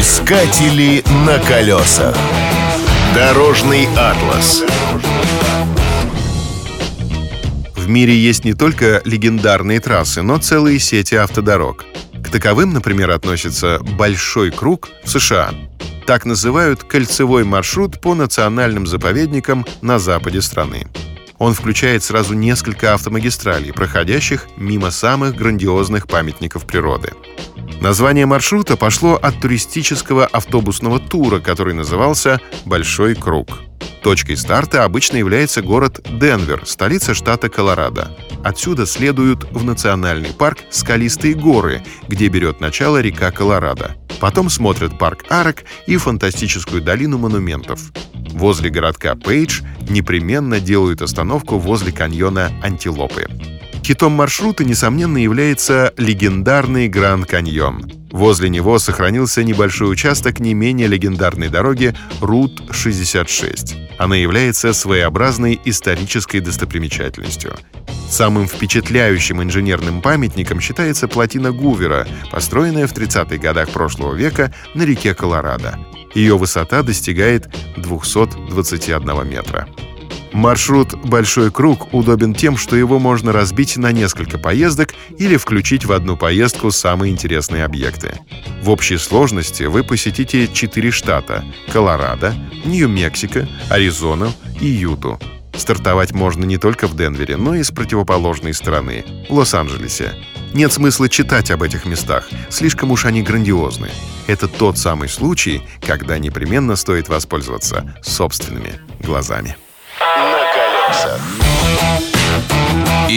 Искатели на колесах. Дорожный атлас. В мире есть не только легендарные трассы, но целые сети автодорог. К таковым, например, относится Большой круг в США. Так называют кольцевой маршрут по национальным заповедникам на западе страны. Он включает сразу несколько автомагистралей, проходящих мимо самых грандиозных памятников природы. Название маршрута пошло от туристического автобусного тура, который назывался «Большой круг». Точкой старта обычно является город Денвер, столица штата Колорадо. Отсюда следуют в национальный парк Скалистые горы, где берет начало река Колорадо. Потом смотрят парк Арок и фантастическую долину монументов. Возле городка Пейдж непременно делают остановку возле каньона Антилопы. Хитом маршрута, несомненно, является легендарный Гранд Каньон. Возле него сохранился небольшой участок не менее легендарной дороги Рут-66. Она является своеобразной исторической достопримечательностью. Самым впечатляющим инженерным памятником считается плотина Гувера, построенная в 30-х годах прошлого века на реке Колорадо. Ее высота достигает 221 метра. Маршрут «Большой круг» удобен тем, что его можно разбить на несколько поездок или включить в одну поездку самые интересные объекты. В общей сложности вы посетите четыре штата — Колорадо, Нью-Мексико, Аризону и Юту. Стартовать можно не только в Денвере, но и с противоположной стороны — Лос-Анджелесе. Нет смысла читать об этих местах, слишком уж они грандиозны. Это тот самый случай, когда непременно стоит воспользоваться собственными глазами.